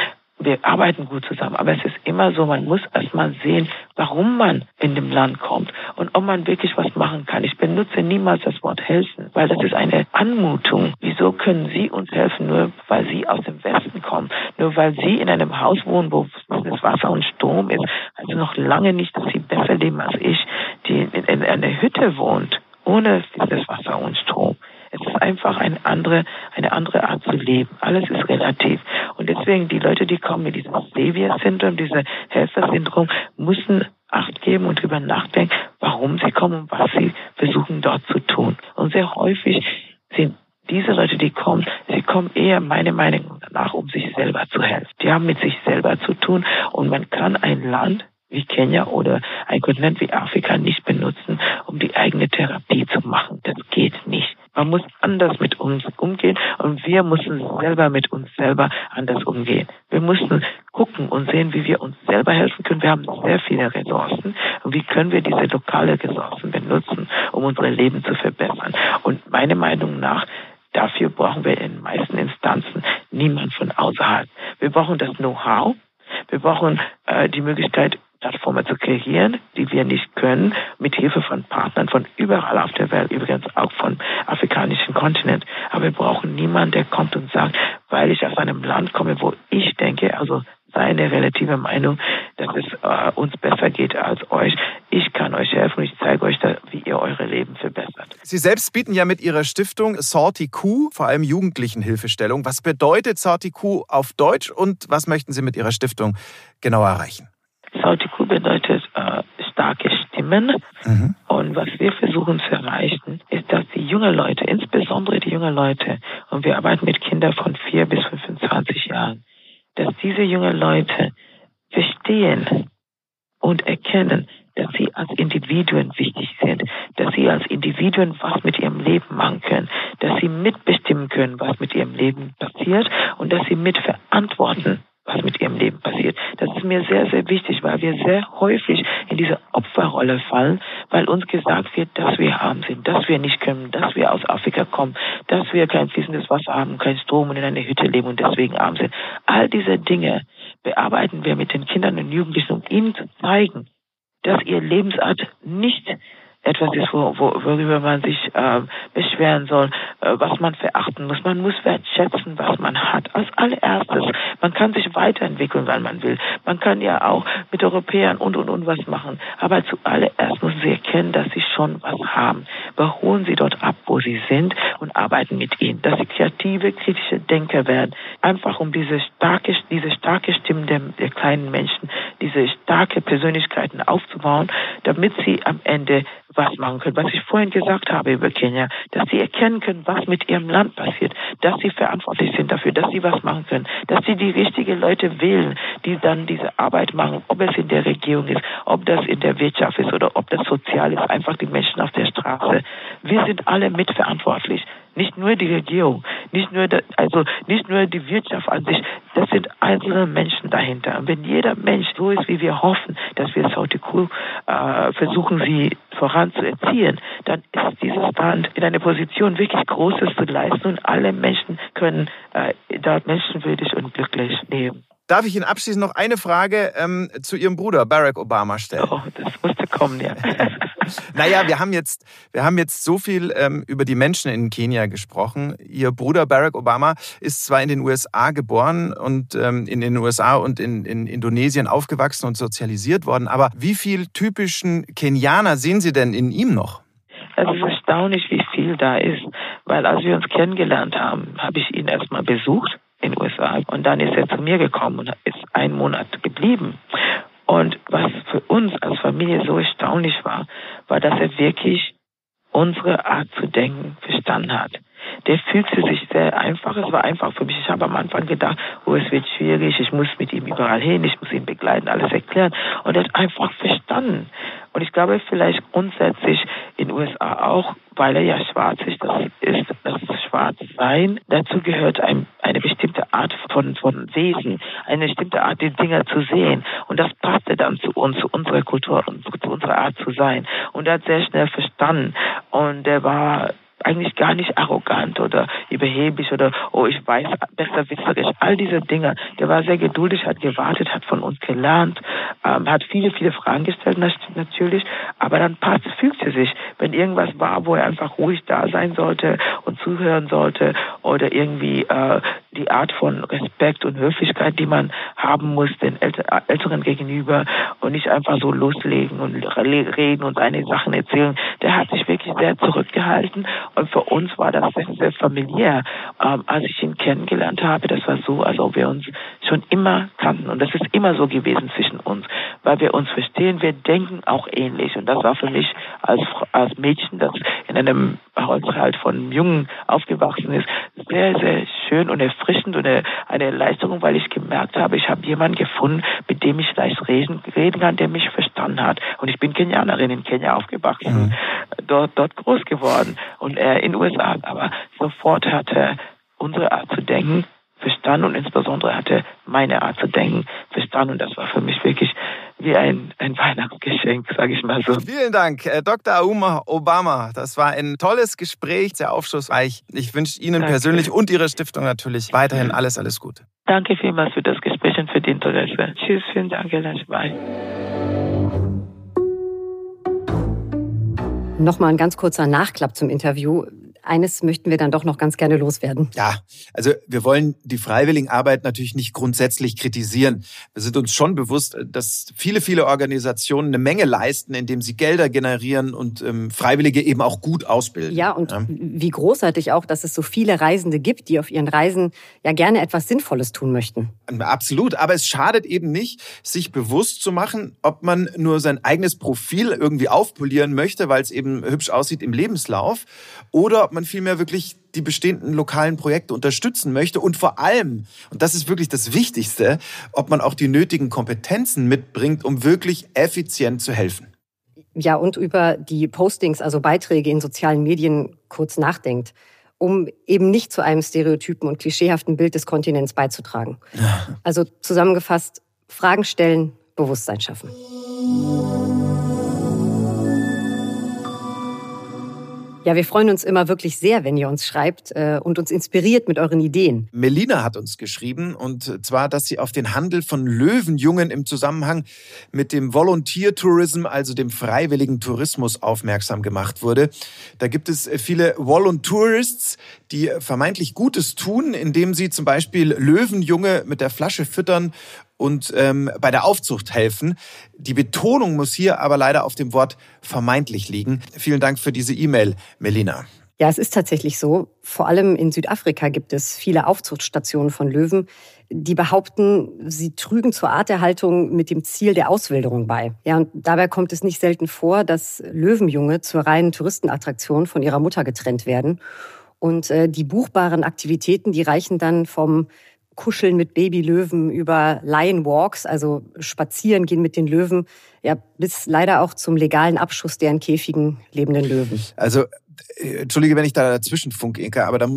[SPEAKER 4] wir arbeiten gut zusammen. Aber es ist immer so, man muss erstmal sehen, warum man in dem Land kommt und ob man wirklich was machen kann. Ich benutze niemals das Wort helfen, weil das ist eine Anmutung. Wieso können Sie uns helfen, nur weil Sie aus dem Westen kommen? Nur weil Sie in einem Haus wohnen, wo das Wasser und Strom ist, also noch lange nicht, dass Sie besser leben als ich, die in, in einer Hütte wohnt, ohne dieses Wasser und Strom. Es ist einfach eine andere, eine andere Art zu leben. Alles ist relativ. Und deswegen die Leute, die kommen mit diesem Savior-Syndrom, diesem Helfer-Syndrom, müssen Acht geben und darüber nachdenken, warum sie kommen und was sie versuchen dort zu tun. Und sehr häufig sind diese Leute, die kommen, sie kommen eher meiner Meinung nach, um sich selber zu helfen. Die haben mit sich selber zu tun und man kann ein Land wie Kenia oder ein Kontinent wie Afrika nicht benutzen, Man muss anders mit uns umgehen und wir müssen selber mit uns selber anders umgehen. Wir müssen gucken und sehen, wie wir uns selber helfen können. Wir haben sehr viele Ressourcen und wie können wir diese lokale Ressourcen benutzen, um unser Leben zu verbessern. Und meiner Meinung nach Dafür brauchen wir in den meisten Instanzen niemand von außerhalb. Wir brauchen das Know-how. Wir brauchen äh, die Möglichkeit, Plattformen zu kreieren, die wir nicht können, mit Hilfe von Partnern von überall auf der Welt, übrigens auch vom afrikanischen Kontinent. Aber wir brauchen niemanden, der kommt und sagt, weil ich aus einem Land komme, wo ich denke, also seine relative Meinung, dass es äh, uns besser geht als euch. Ich kann euch helfen ich zeige euch, da, wie ihr eure Leben verbessert.
[SPEAKER 2] Sie selbst bieten ja mit Ihrer Stiftung Salty Q vor allem Jugendlichen Hilfestellung. Was bedeutet Salty Q auf Deutsch und was möchten Sie mit Ihrer Stiftung genau erreichen?
[SPEAKER 4] Sautiku bedeutet äh, starke Stimmen. Mhm. Und was wir versuchen zu erreichen, ist, dass die jungen Leute, insbesondere die jungen Leute, und wir arbeiten mit Kindern von 4 bis 25 Jahren, dass diese jungen Leute verstehen und erkennen, dass sie als Individuen wichtig sind, dass sie als Individuen was mit ihrem Leben machen können, dass sie mitbestimmen können, was mit ihrem Leben passiert und dass sie mitverantworten was mit ihrem Leben passiert. Das ist mir sehr, sehr wichtig, weil wir sehr häufig in diese Opferrolle fallen, weil uns gesagt wird, dass wir arm sind, dass wir nicht können, dass wir aus Afrika kommen, dass wir kein fließendes Wasser haben, kein Strom und in einer Hütte leben und deswegen arm sind. All diese Dinge bearbeiten wir mit den Kindern und Jugendlichen, um ihnen zu zeigen, dass ihr Lebensart nicht etwas ist, wo, wo, worüber man sich äh, beschweren soll, äh, was man verachten muss. Man muss wertschätzen, was man hat. Als allererstes, man kann sich weiterentwickeln, wenn man will. Man kann ja auch mit Europäern und und und was machen. Aber zuallererst müssen sie erkennen, dass sie schon was haben. Beholen sie dort ab, wo sie sind und arbeiten mit ihnen. Dass sie kreative, kritische Denker werden. Einfach um diese starke, diese starke Stimme der, der kleinen Menschen, diese starke Persönlichkeiten aufzubauen, damit sie am Ende was machen können, was ich vorhin gesagt habe über Kenia, dass sie erkennen können, was mit ihrem Land passiert, dass sie verantwortlich sind dafür, dass sie was machen können, dass sie die richtigen Leute wählen, die dann diese Arbeit machen, ob es in der Regierung ist, ob das in der Wirtschaft ist oder ob das sozial ist, einfach die Menschen auf der Straße. Wir sind alle mitverantwortlich. Nicht nur die Regierung, nicht nur, der, also nicht nur die Wirtschaft an sich, das sind einzelne Menschen dahinter. Und wenn jeder Mensch so ist, wie wir hoffen, dass wir Saudi Cool äh, versuchen, sie voranzuerziehen, dann ist dieses Land in einer Position, wirklich Großes zu leisten und alle Menschen können äh, dort menschenwürdig und glücklich leben.
[SPEAKER 2] Darf ich Ihnen abschließend noch eine Frage ähm, zu Ihrem Bruder Barack Obama stellen?
[SPEAKER 4] Oh, das musste kommen, ja.
[SPEAKER 2] naja, wir haben jetzt, wir haben jetzt so viel ähm, über die Menschen in Kenia gesprochen. Ihr Bruder Barack Obama ist zwar in den USA geboren und ähm, in den USA und in, in Indonesien aufgewachsen und sozialisiert worden, aber wie viel typischen Kenianer sehen Sie denn in ihm noch?
[SPEAKER 4] Es ist erstaunlich, wie viel da ist, weil als wir uns kennengelernt haben, habe ich ihn erstmal besucht in den USA. Und dann ist er zu mir gekommen und ist einen Monat geblieben. Und was für uns als Familie so erstaunlich war, war, dass er wirklich unsere Art zu denken verstanden hat. Der fühlte sich sehr einfach. Es war einfach für mich. Ich habe am Anfang gedacht, oh, es wird schwierig. Ich muss mit ihm überall hin. Ich muss ihn begleiten, alles erklären. Und er hat einfach verstanden. Und ich glaube, vielleicht grundsätzlich in den USA auch, weil er ja schwarz ist, das ist das Schwarzsein. Dazu gehört ein, eine bestimmte Art von, von Wesen, eine bestimmte Art, die Dinge zu sehen. Und das passte dann zu uns, zu unserer Kultur und zu unserer Art zu sein. Und er hat sehr schnell verstanden. Und er war eigentlich gar nicht arrogant oder überheblich oder, oh, ich weiß besser wisserisch. All diese Dinge. Der war sehr geduldig, hat gewartet, hat von uns gelernt, ähm, hat viele, viele Fragen gestellt natürlich, aber dann passt, fügte sich. Wenn irgendwas war, wo er einfach ruhig da sein sollte und zuhören sollte oder irgendwie äh, die Art von Respekt und Höflichkeit, die man haben muss den Älteren gegenüber und nicht einfach so loslegen und reden und seine Sachen erzählen. Der hat sich wirklich sehr zurückgehalten und für uns war das sehr, sehr familiär. Ähm, als ich ihn kennengelernt habe, das war so, als ob wir uns schon immer kannten. Und das ist immer so gewesen zwischen uns, weil wir uns verstehen, wir denken auch ähnlich. Und das war für mich als, als Mädchen, das in einem Haushalt von Jungen aufgewachsen ist, sehr, sehr schön und erfrischend und eine, eine Leistung, weil ich gemerkt habe, ich habe jemanden gefunden, mit dem ich leicht reden, reden kann, der mich verstanden hat. Und ich bin Kenianerin in Kenia aufgewachsen, mhm. dort, dort groß geworden. Und äh, in den USA, aber sofort hatte unsere Art zu denken verstanden und insbesondere hatte meine Art zu denken verstanden. Und das war für mich wirklich wie ein, ein Weihnachtsgeschenk, sage ich mal so.
[SPEAKER 2] Vielen Dank, äh, Dr. Auma Obama. Das war ein tolles Gespräch, sehr aufschlussreich. Ich wünsche Ihnen Danke. persönlich und Ihrer Stiftung natürlich weiterhin alles, alles Gute.
[SPEAKER 4] Danke vielmals für das Gespräch und für die Interesse. Tschüss, vielen Dank, Herr Bye.
[SPEAKER 1] Nochmal ein ganz kurzer Nachklapp zum Interview eines möchten wir dann doch noch ganz gerne loswerden.
[SPEAKER 2] Ja, also wir wollen die Freiwilligenarbeit natürlich nicht grundsätzlich kritisieren. Wir sind uns schon bewusst, dass viele, viele Organisationen eine Menge leisten, indem sie Gelder generieren und ähm, Freiwillige eben auch gut ausbilden.
[SPEAKER 1] Ja, und ja. wie großartig auch, dass es so viele Reisende gibt, die auf ihren Reisen ja gerne etwas Sinnvolles tun möchten.
[SPEAKER 2] Absolut, aber es schadet eben nicht, sich bewusst zu machen, ob man nur sein eigenes Profil irgendwie aufpolieren möchte, weil es eben hübsch aussieht im Lebenslauf, oder ob man vielmehr wirklich die bestehenden lokalen Projekte unterstützen möchte und vor allem, und das ist wirklich das Wichtigste, ob man auch die nötigen Kompetenzen mitbringt, um wirklich effizient zu helfen.
[SPEAKER 1] Ja, und über die Postings, also Beiträge in sozialen Medien kurz nachdenkt, um eben nicht zu einem stereotypen und klischeehaften Bild des Kontinents beizutragen. Ja. Also zusammengefasst, Fragen stellen, Bewusstsein schaffen. Ja, wir freuen uns immer wirklich sehr, wenn ihr uns schreibt äh, und uns inspiriert mit euren Ideen.
[SPEAKER 2] Melina hat uns geschrieben und zwar, dass sie auf den Handel von Löwenjungen im Zusammenhang mit dem Volunteer Tourism, also dem freiwilligen Tourismus, aufmerksam gemacht wurde. Da gibt es viele Voluntourists, die vermeintlich Gutes tun, indem sie zum Beispiel Löwenjunge mit der Flasche füttern und ähm, bei der Aufzucht helfen. Die Betonung muss hier aber leider auf dem Wort vermeintlich liegen. Vielen Dank für diese E-Mail, Melina.
[SPEAKER 1] Ja, es ist tatsächlich so. Vor allem in Südafrika gibt es viele Aufzuchtstationen von Löwen, die behaupten, sie trügen zur Arterhaltung mit dem Ziel der Auswilderung bei. Ja, und dabei kommt es nicht selten vor, dass Löwenjunge zur reinen Touristenattraktion von ihrer Mutter getrennt werden. Und äh, die buchbaren Aktivitäten, die reichen dann vom Kuscheln mit Babylöwen, über Lion Walks, also spazieren gehen mit den Löwen, ja, bis leider auch zum legalen Abschuss der in Käfigen lebenden Löwen.
[SPEAKER 2] Also Entschuldige, wenn ich da dazwischen funke, Inka, aber da,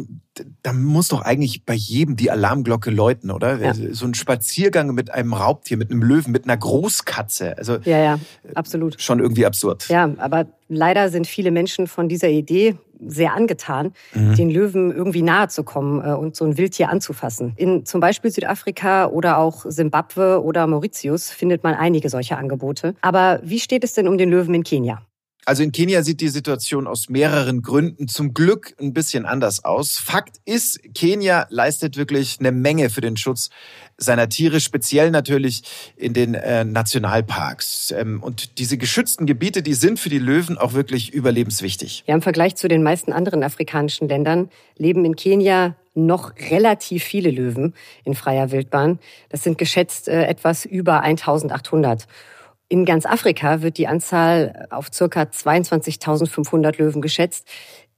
[SPEAKER 2] da muss doch eigentlich bei jedem die Alarmglocke läuten, oder? Ja. So ein Spaziergang mit einem Raubtier, mit einem Löwen, mit einer Großkatze. Also,
[SPEAKER 1] ja, ja, absolut.
[SPEAKER 2] Schon irgendwie absurd.
[SPEAKER 1] Ja, aber leider sind viele Menschen von dieser Idee sehr angetan, mhm. den Löwen irgendwie nahe zu kommen äh, und so ein Wildtier anzufassen. In zum Beispiel Südafrika oder auch Simbabwe oder Mauritius findet man einige solcher Angebote. Aber wie steht es denn um den Löwen in Kenia?
[SPEAKER 2] Also in Kenia sieht die Situation aus mehreren Gründen zum Glück ein bisschen anders aus. Fakt ist, Kenia leistet wirklich eine Menge für den Schutz seiner Tiere, speziell natürlich in den äh, Nationalparks. Ähm, und diese geschützten Gebiete, die sind für die Löwen auch wirklich überlebenswichtig.
[SPEAKER 1] Ja, Im Vergleich zu den meisten anderen afrikanischen Ländern leben in Kenia noch relativ viele Löwen in freier Wildbahn. Das sind geschätzt äh, etwas über 1800. In ganz Afrika wird die Anzahl auf circa 22.500 Löwen geschätzt.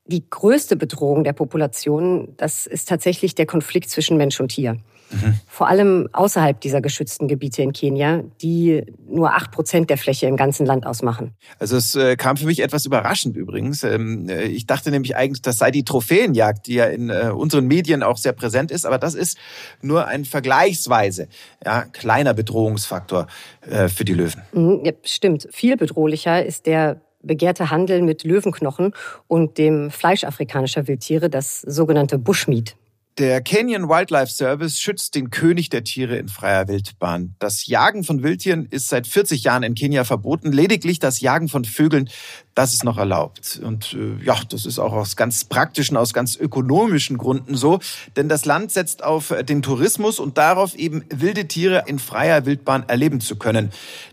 [SPEAKER 1] Die größte Bedrohung der Population, das ist tatsächlich der Konflikt zwischen Mensch und Tier. Mhm. Vor allem außerhalb dieser geschützten Gebiete in Kenia, die nur acht Prozent der Fläche im ganzen Land ausmachen.
[SPEAKER 2] Also es äh, kam für mich etwas überraschend übrigens. Ähm, äh, ich dachte nämlich eigentlich, das sei die Trophäenjagd, die ja in äh, unseren Medien auch sehr präsent ist, aber das ist nur ein vergleichsweise ja, kleiner Bedrohungsfaktor für die Löwen.
[SPEAKER 1] Mhm, ja, stimmt. Viel bedrohlicher ist der begehrte Handel mit Löwenknochen und dem Fleisch afrikanischer Wildtiere, das sogenannte Bushmeat.
[SPEAKER 2] Der Canyon Wildlife Service schützt den König der Tiere in freier Wildbahn. Das Jagen von Wildtieren ist seit 40 Jahren in Kenia verboten. Lediglich das Jagen von Vögeln, das ist noch erlaubt. Und äh, ja, das ist auch aus ganz praktischen, aus ganz ökonomischen Gründen so. Denn das Land setzt auf den Tourismus und darauf, eben wilde Tiere in freier Wildbahn erleben zu können.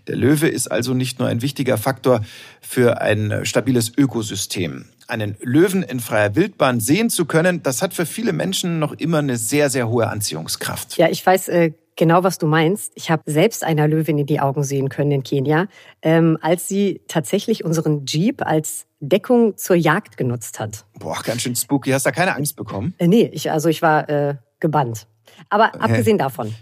[SPEAKER 2] Der Löwe ist also nicht nur ein wichtiger Faktor für ein stabiles Ökosystem einen Löwen in freier Wildbahn sehen zu können, das hat für viele Menschen noch immer eine sehr, sehr hohe Anziehungskraft.
[SPEAKER 1] Ja, ich weiß äh, genau, was du meinst. Ich habe selbst einer Löwin in die Augen sehen können in Kenia, ähm, als sie tatsächlich unseren Jeep als Deckung zur Jagd genutzt hat.
[SPEAKER 2] Boah, ganz schön spooky. Hast du da keine Angst bekommen?
[SPEAKER 1] Äh, nee, ich, also ich war äh, gebannt. Aber abgesehen davon,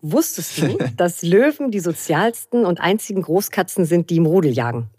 [SPEAKER 1] wusstest du, dass Löwen die sozialsten und einzigen Großkatzen sind, die im Rudel jagen?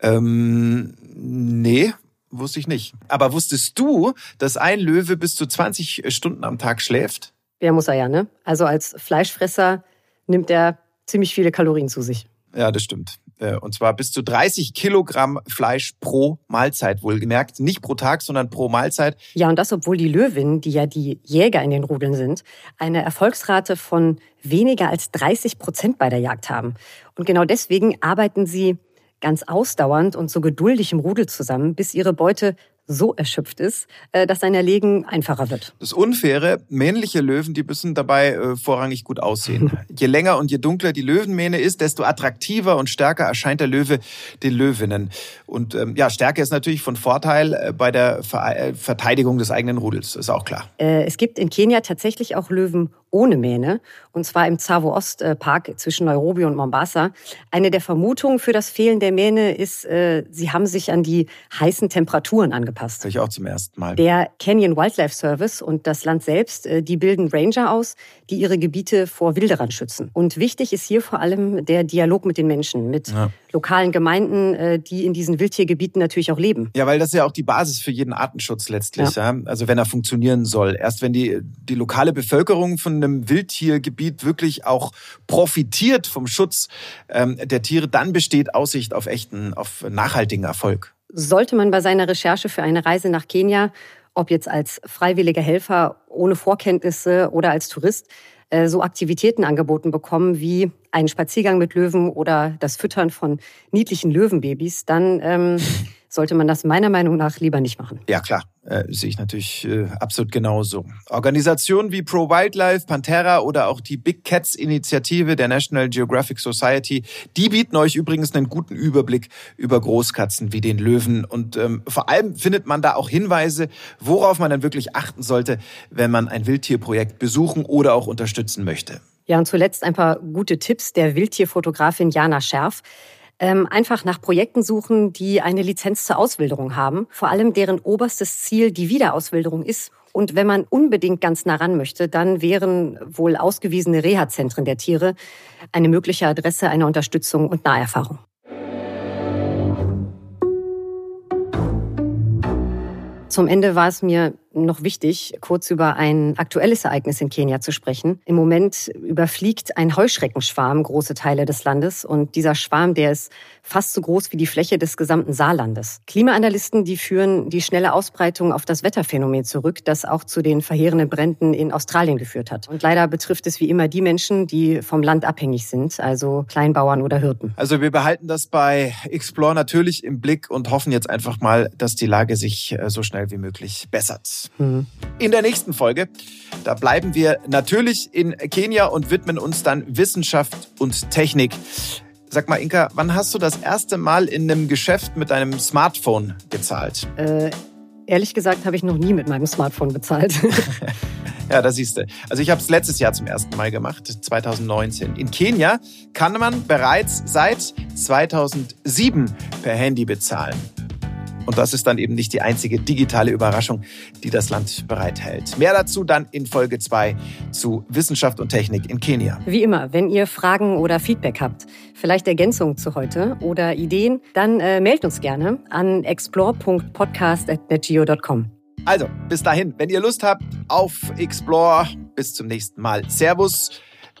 [SPEAKER 2] Ähm, nee, Wusste ich nicht. Aber wusstest du, dass ein Löwe bis zu 20 Stunden am Tag schläft?
[SPEAKER 1] Ja, muss er ja, ne? Also als Fleischfresser nimmt er ziemlich viele Kalorien zu sich.
[SPEAKER 2] Ja, das stimmt. Äh, und zwar bis zu 30 Kilogramm Fleisch pro Mahlzeit, wohlgemerkt. Nicht pro Tag, sondern pro Mahlzeit.
[SPEAKER 1] Ja, und das, obwohl die Löwinnen, die ja die Jäger in den Rudeln sind, eine Erfolgsrate von weniger als 30 Prozent bei der Jagd haben. Und genau deswegen arbeiten sie ganz ausdauernd und so geduldig im Rudel zusammen, bis ihre Beute so erschöpft ist, äh, dass sein Erlegen einfacher wird.
[SPEAKER 2] Das Unfaire, männliche Löwen, die müssen dabei äh, vorrangig gut aussehen. je länger und je dunkler die Löwenmähne ist, desto attraktiver und stärker erscheint der Löwe den Löwinnen. Und ähm, ja, Stärke ist natürlich von Vorteil äh, bei der Ver Verteidigung des eigenen Rudels, ist auch klar.
[SPEAKER 1] es gibt in Kenia tatsächlich auch Löwen ohne Mähne, und zwar im Tsavo Ost Park zwischen Nairobi und Mombasa. Eine der Vermutungen für das Fehlen der Mähne ist, sie haben sich an die heißen Temperaturen angepasst.
[SPEAKER 2] Hör ich auch zum ersten Mal.
[SPEAKER 1] Der Canyon Wildlife Service und das Land selbst, äh, die bilden Ranger aus, die ihre Gebiete vor Wilderern schützen. Und wichtig ist hier vor allem der Dialog mit den Menschen, mit ja. lokalen Gemeinden, äh, die in diesen Wildtiergebieten natürlich auch leben.
[SPEAKER 2] Ja, weil das ist ja auch die Basis für jeden Artenschutz letztlich. Ja. ja? Also wenn er funktionieren soll. Erst wenn die, die lokale Bevölkerung von einem Wildtiergebiet wirklich auch profitiert vom Schutz ähm, der Tiere, dann besteht Aussicht auf echten, auf nachhaltigen Erfolg.
[SPEAKER 1] Sollte man bei seiner Recherche für eine Reise nach Kenia, ob jetzt als freiwilliger Helfer ohne Vorkenntnisse oder als Tourist, äh, so Aktivitäten angeboten bekommen wie einen Spaziergang mit Löwen oder das Füttern von niedlichen Löwenbabys, dann ähm, sollte man das meiner Meinung nach lieber nicht machen.
[SPEAKER 2] Ja, klar. Äh, sehe ich natürlich äh, absolut genauso. Organisationen wie Pro Wildlife, Pantera oder auch die Big Cats Initiative der National Geographic Society, die bieten euch übrigens einen guten Überblick über Großkatzen wie den Löwen. Und ähm, vor allem findet man da auch Hinweise, worauf man dann wirklich achten sollte, wenn man ein Wildtierprojekt besuchen oder auch unterstützen möchte.
[SPEAKER 1] Ja, und zuletzt ein paar gute Tipps der Wildtierfotografin Jana Scherf. Ähm, einfach nach Projekten suchen, die eine Lizenz zur Auswilderung haben, vor allem deren oberstes Ziel die Wiederauswilderung ist. Und wenn man unbedingt ganz nah ran möchte, dann wären wohl ausgewiesene Reha-Zentren der Tiere eine mögliche Adresse einer Unterstützung und Naherfahrung. Zum Ende war es mir noch wichtig, kurz über ein aktuelles Ereignis in Kenia zu sprechen. Im Moment überfliegt ein Heuschreckenschwarm große Teile des Landes und dieser Schwarm, der ist fast so groß wie die Fläche des gesamten Saarlandes. Klimaanalysten, die führen die schnelle Ausbreitung auf das Wetterphänomen zurück, das auch zu den verheerenden Bränden in Australien geführt hat. Und leider betrifft es wie immer die Menschen, die vom Land abhängig sind, also Kleinbauern oder Hirten.
[SPEAKER 2] Also wir behalten das bei Explore natürlich im Blick und hoffen jetzt einfach mal, dass die Lage sich äh, so schnell wie möglich bessert. Mhm. In der nächsten Folge, da bleiben wir natürlich in Kenia und widmen uns dann Wissenschaft und Technik. Sag mal, Inka, wann hast du das erste Mal in einem Geschäft mit deinem Smartphone gezahlt?
[SPEAKER 1] Äh, ehrlich gesagt habe ich noch nie mit meinem Smartphone bezahlt.
[SPEAKER 2] ja, da siehst du. Also ich habe es letztes Jahr zum ersten Mal gemacht, 2019. In Kenia kann man bereits seit 2007 per Handy bezahlen. Und das ist dann eben nicht die einzige digitale Überraschung, die das Land bereithält. Mehr dazu dann in Folge 2 zu Wissenschaft und Technik in Kenia.
[SPEAKER 1] Wie immer, wenn ihr Fragen oder Feedback habt, vielleicht Ergänzungen zu heute oder Ideen, dann äh, meldet uns gerne an explore.podcast.netgeo.com.
[SPEAKER 2] Also, bis dahin, wenn ihr Lust habt auf Explore, bis zum nächsten Mal. Servus.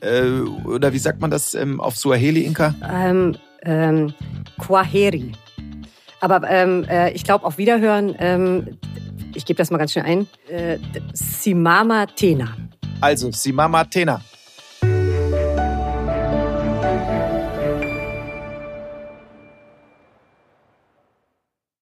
[SPEAKER 2] Äh, oder wie sagt man das ähm, auf Suaheli, Inka?
[SPEAKER 1] Ähm, ähm, Kwaheri. Aber ähm, äh, ich glaube, auf Wiederhören, ähm, ich gebe das mal ganz schnell ein, äh, Simama Tena.
[SPEAKER 2] Also, Simama Tena.